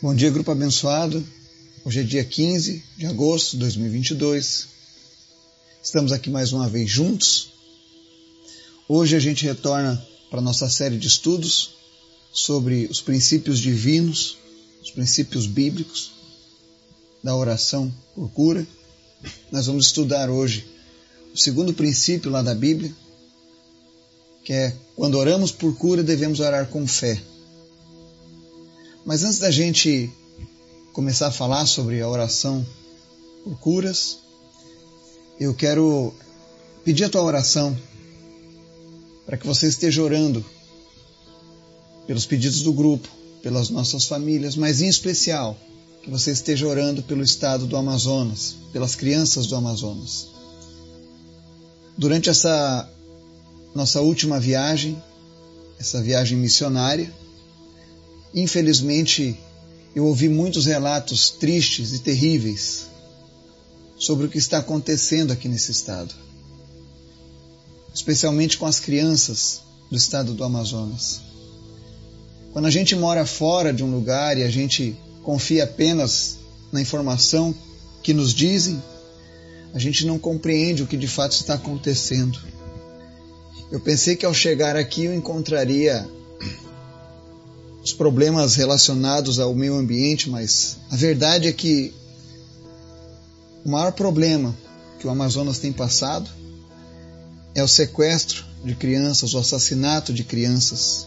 Bom dia, grupo abençoado. Hoje é dia 15 de agosto de 2022. Estamos aqui mais uma vez juntos. Hoje a gente retorna para nossa série de estudos sobre os princípios divinos, os princípios bíblicos da oração por cura. Nós vamos estudar hoje o segundo princípio lá da Bíblia, que é quando oramos por cura devemos orar com fé. Mas antes da gente começar a falar sobre a oração por curas, eu quero pedir a tua oração para que você esteja orando pelos pedidos do grupo, pelas nossas famílias, mas em especial que você esteja orando pelo estado do Amazonas, pelas crianças do Amazonas. Durante essa nossa última viagem, essa viagem missionária, infelizmente eu ouvi muitos relatos tristes e terríveis sobre o que está acontecendo aqui nesse estado, especialmente com as crianças do estado do Amazonas. Quando a gente mora fora de um lugar e a gente confia apenas na informação que nos dizem, a gente não compreende o que de fato está acontecendo. Eu pensei que ao chegar aqui eu encontraria os problemas relacionados ao meio ambiente, mas a verdade é que o maior problema que o Amazonas tem passado é o sequestro de crianças, o assassinato de crianças.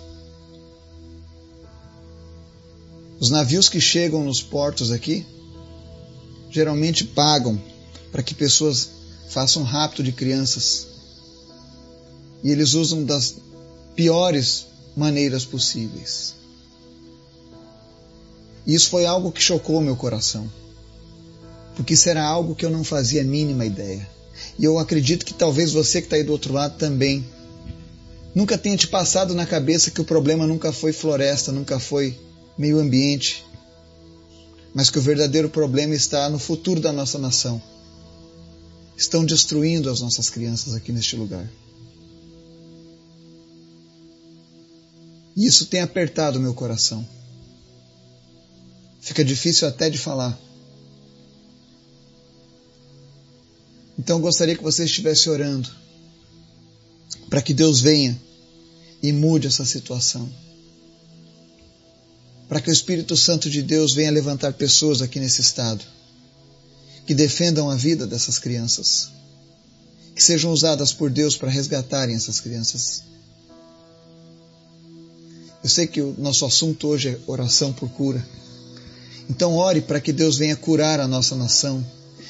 Os navios que chegam nos portos aqui geralmente pagam para que pessoas façam rapto de crianças. E eles usam das piores maneiras possíveis. E isso foi algo que chocou meu coração. Porque isso era algo que eu não fazia a mínima ideia. E eu acredito que talvez você que está aí do outro lado também nunca tenha te passado na cabeça que o problema nunca foi floresta, nunca foi meio ambiente, mas que o verdadeiro problema está no futuro da nossa nação. Estão destruindo as nossas crianças aqui neste lugar. E isso tem apertado meu coração. Fica difícil até de falar. Então eu gostaria que você estivesse orando para que Deus venha e mude essa situação. Para que o Espírito Santo de Deus venha levantar pessoas aqui nesse estado que defendam a vida dessas crianças, que sejam usadas por Deus para resgatarem essas crianças. Eu sei que o nosso assunto hoje é oração por cura. Então ore para que Deus venha curar a nossa nação,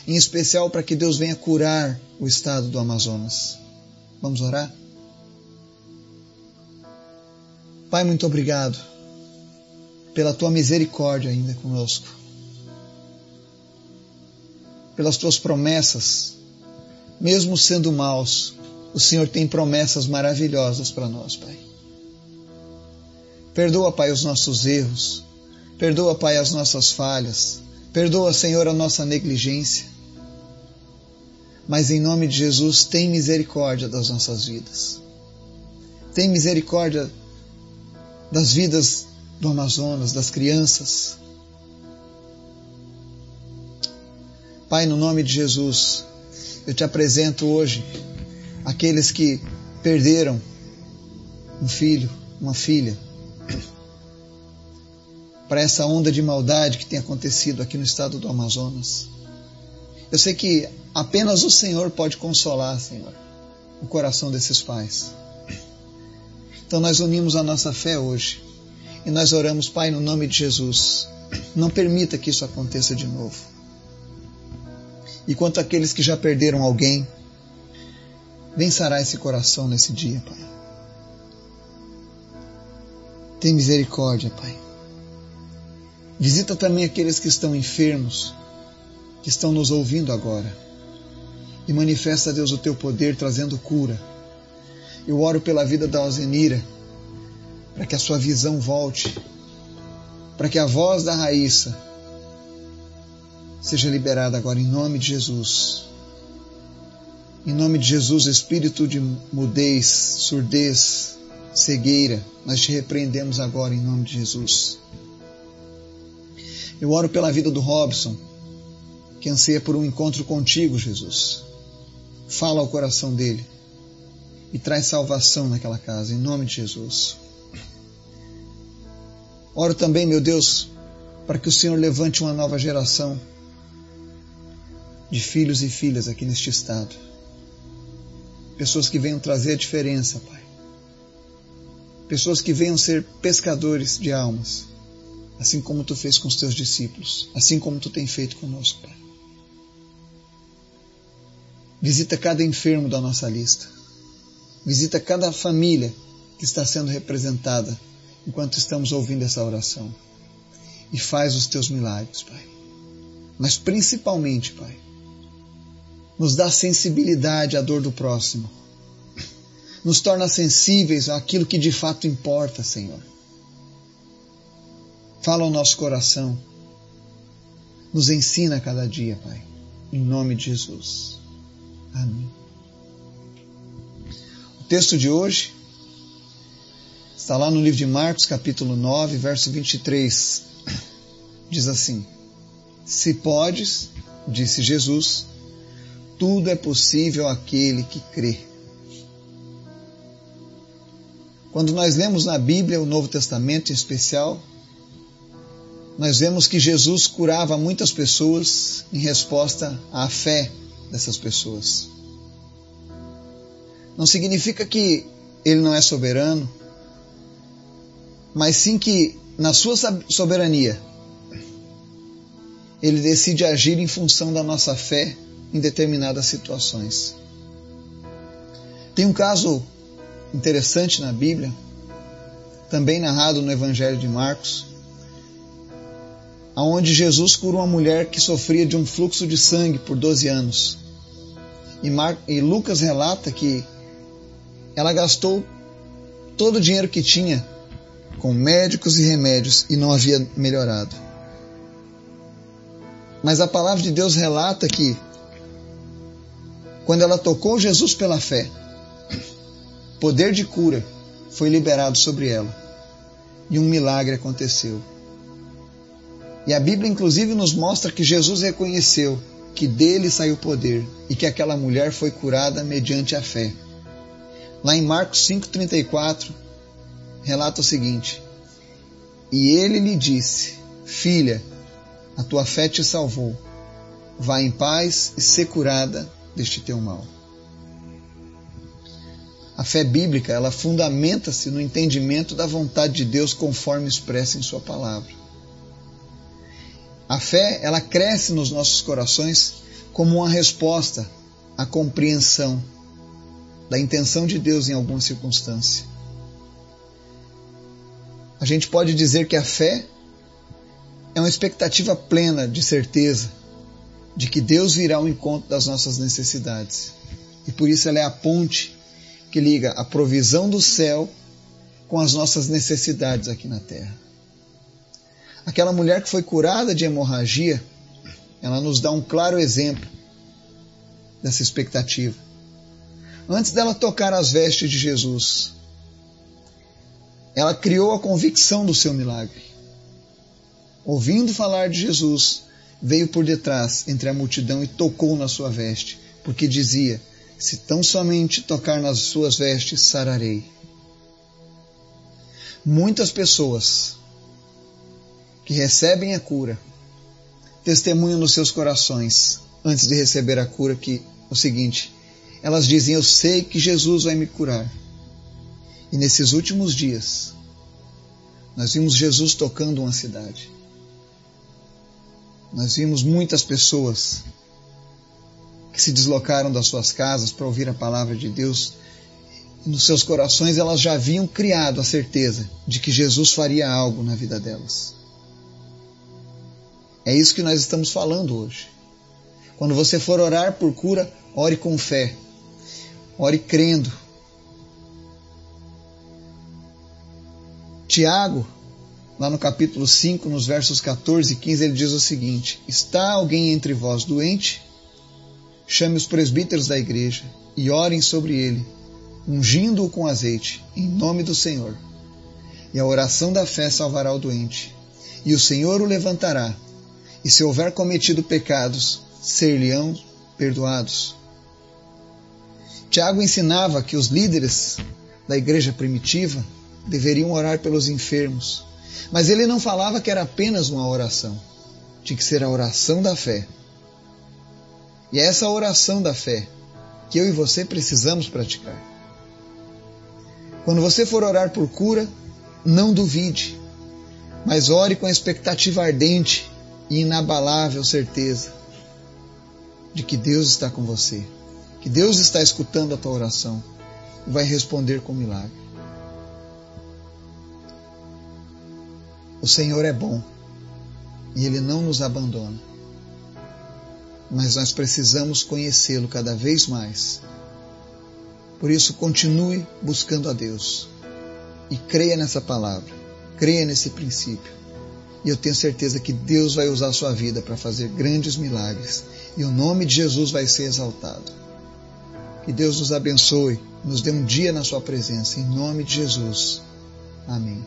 em especial para que Deus venha curar o estado do Amazonas. Vamos orar? Pai, muito obrigado pela tua misericórdia ainda conosco, pelas tuas promessas, mesmo sendo maus, o Senhor tem promessas maravilhosas para nós, Pai. Perdoa, Pai, os nossos erros, Perdoa, Pai, as nossas falhas. Perdoa, Senhor, a nossa negligência. Mas em nome de Jesus, tem misericórdia das nossas vidas. Tem misericórdia das vidas do Amazonas, das crianças. Pai, no nome de Jesus, eu te apresento hoje aqueles que perderam um filho, uma filha para essa onda de maldade que tem acontecido aqui no estado do Amazonas. Eu sei que apenas o Senhor pode consolar, Senhor, o coração desses pais. Então nós unimos a nossa fé hoje e nós oramos, Pai, no nome de Jesus. Não permita que isso aconteça de novo. E quanto àqueles que já perderam alguém, sarar esse coração nesse dia, Pai. Tem misericórdia, Pai. Visita também aqueles que estão enfermos, que estão nos ouvindo agora. E manifesta, Deus, o teu poder trazendo cura. Eu oro pela vida da Alzenira, para que a sua visão volte, para que a voz da Raíssa seja liberada agora em nome de Jesus. Em nome de Jesus, espírito de mudez, surdez, cegueira, nós te repreendemos agora em nome de Jesus. Eu oro pela vida do Robson, que anseia por um encontro contigo, Jesus. Fala ao coração dele e traz salvação naquela casa, em nome de Jesus. Oro também, meu Deus, para que o Senhor levante uma nova geração de filhos e filhas aqui neste estado. Pessoas que venham trazer a diferença, Pai. Pessoas que venham ser pescadores de almas, assim como tu fez com os teus discípulos, assim como tu tem feito conosco, Pai. Visita cada enfermo da nossa lista. Visita cada família que está sendo representada enquanto estamos ouvindo essa oração. E faz os teus milagres, Pai. Mas principalmente, Pai, nos dá sensibilidade à dor do próximo. Nos torna sensíveis àquilo que de fato importa, Senhor. Fala ao nosso coração. Nos ensina a cada dia, Pai. Em nome de Jesus. Amém. O texto de hoje está lá no livro de Marcos, capítulo 9, verso 23. Diz assim: Se podes, disse Jesus, tudo é possível àquele que crê. Quando nós lemos na Bíblia, o Novo Testamento em especial, nós vemos que Jesus curava muitas pessoas em resposta à fé dessas pessoas. Não significa que ele não é soberano, mas sim que, na sua soberania, ele decide agir em função da nossa fé em determinadas situações. Tem um caso interessante na Bíblia, também narrado no Evangelho de Marcos, aonde Jesus cura uma mulher que sofria de um fluxo de sangue por 12 anos. E, Mar... e Lucas relata que ela gastou todo o dinheiro que tinha com médicos e remédios e não havia melhorado. Mas a palavra de Deus relata que quando ela tocou Jesus pela fé, poder de cura foi liberado sobre ela e um milagre aconteceu. E a Bíblia, inclusive, nos mostra que Jesus reconheceu que dele saiu poder e que aquela mulher foi curada mediante a fé. Lá em Marcos 5,34, relata o seguinte: E ele lhe disse: Filha, a tua fé te salvou. Vá em paz e ser curada deste teu mal. A fé bíblica, ela fundamenta-se no entendimento da vontade de Deus conforme expressa em sua palavra. A fé, ela cresce nos nossos corações como uma resposta à compreensão da intenção de Deus em alguma circunstância. A gente pode dizer que a fé é uma expectativa plena de certeza de que Deus virá ao encontro das nossas necessidades. E por isso ela é a ponte que liga a provisão do céu com as nossas necessidades aqui na terra. Aquela mulher que foi curada de hemorragia, ela nos dá um claro exemplo dessa expectativa. Antes dela tocar as vestes de Jesus, ela criou a convicção do seu milagre. Ouvindo falar de Jesus, veio por detrás entre a multidão e tocou na sua veste, porque dizia: Se tão somente tocar nas suas vestes, sararei. Muitas pessoas que recebem a cura testemunham nos seus corações, antes de receber a cura, que o seguinte: elas dizem: Eu sei que Jesus vai me curar. E nesses últimos dias, nós vimos Jesus tocando uma cidade. Nós vimos muitas pessoas que se deslocaram das suas casas para ouvir a palavra de Deus. E nos seus corações elas já haviam criado a certeza de que Jesus faria algo na vida delas. É isso que nós estamos falando hoje. Quando você for orar por cura, ore com fé. Ore crendo. Tiago lá no capítulo 5, nos versos 14 e 15, ele diz o seguinte: Está alguém entre vós doente? Chame os presbíteros da igreja e orem sobre ele, ungindo-o com azeite, em nome do Senhor. E a oração da fé salvará o doente, e o Senhor o levantará, e se houver cometido pecados, ser-lhe-ão perdoados. Tiago ensinava que os líderes da igreja primitiva deveriam orar pelos enfermos, mas ele não falava que era apenas uma oração, tinha que ser a oração da fé. E é essa oração da fé que eu e você precisamos praticar. Quando você for orar por cura, não duvide, mas ore com a expectativa ardente e inabalável certeza de que Deus está com você, que Deus está escutando a tua oração e vai responder com milagre. O Senhor é bom e Ele não nos abandona, mas nós precisamos conhecê-lo cada vez mais. Por isso, continue buscando a Deus e creia nessa palavra, creia nesse princípio. E eu tenho certeza que Deus vai usar a sua vida para fazer grandes milagres e o nome de Jesus vai ser exaltado. Que Deus nos abençoe, nos dê um dia na Sua presença, em nome de Jesus. Amém.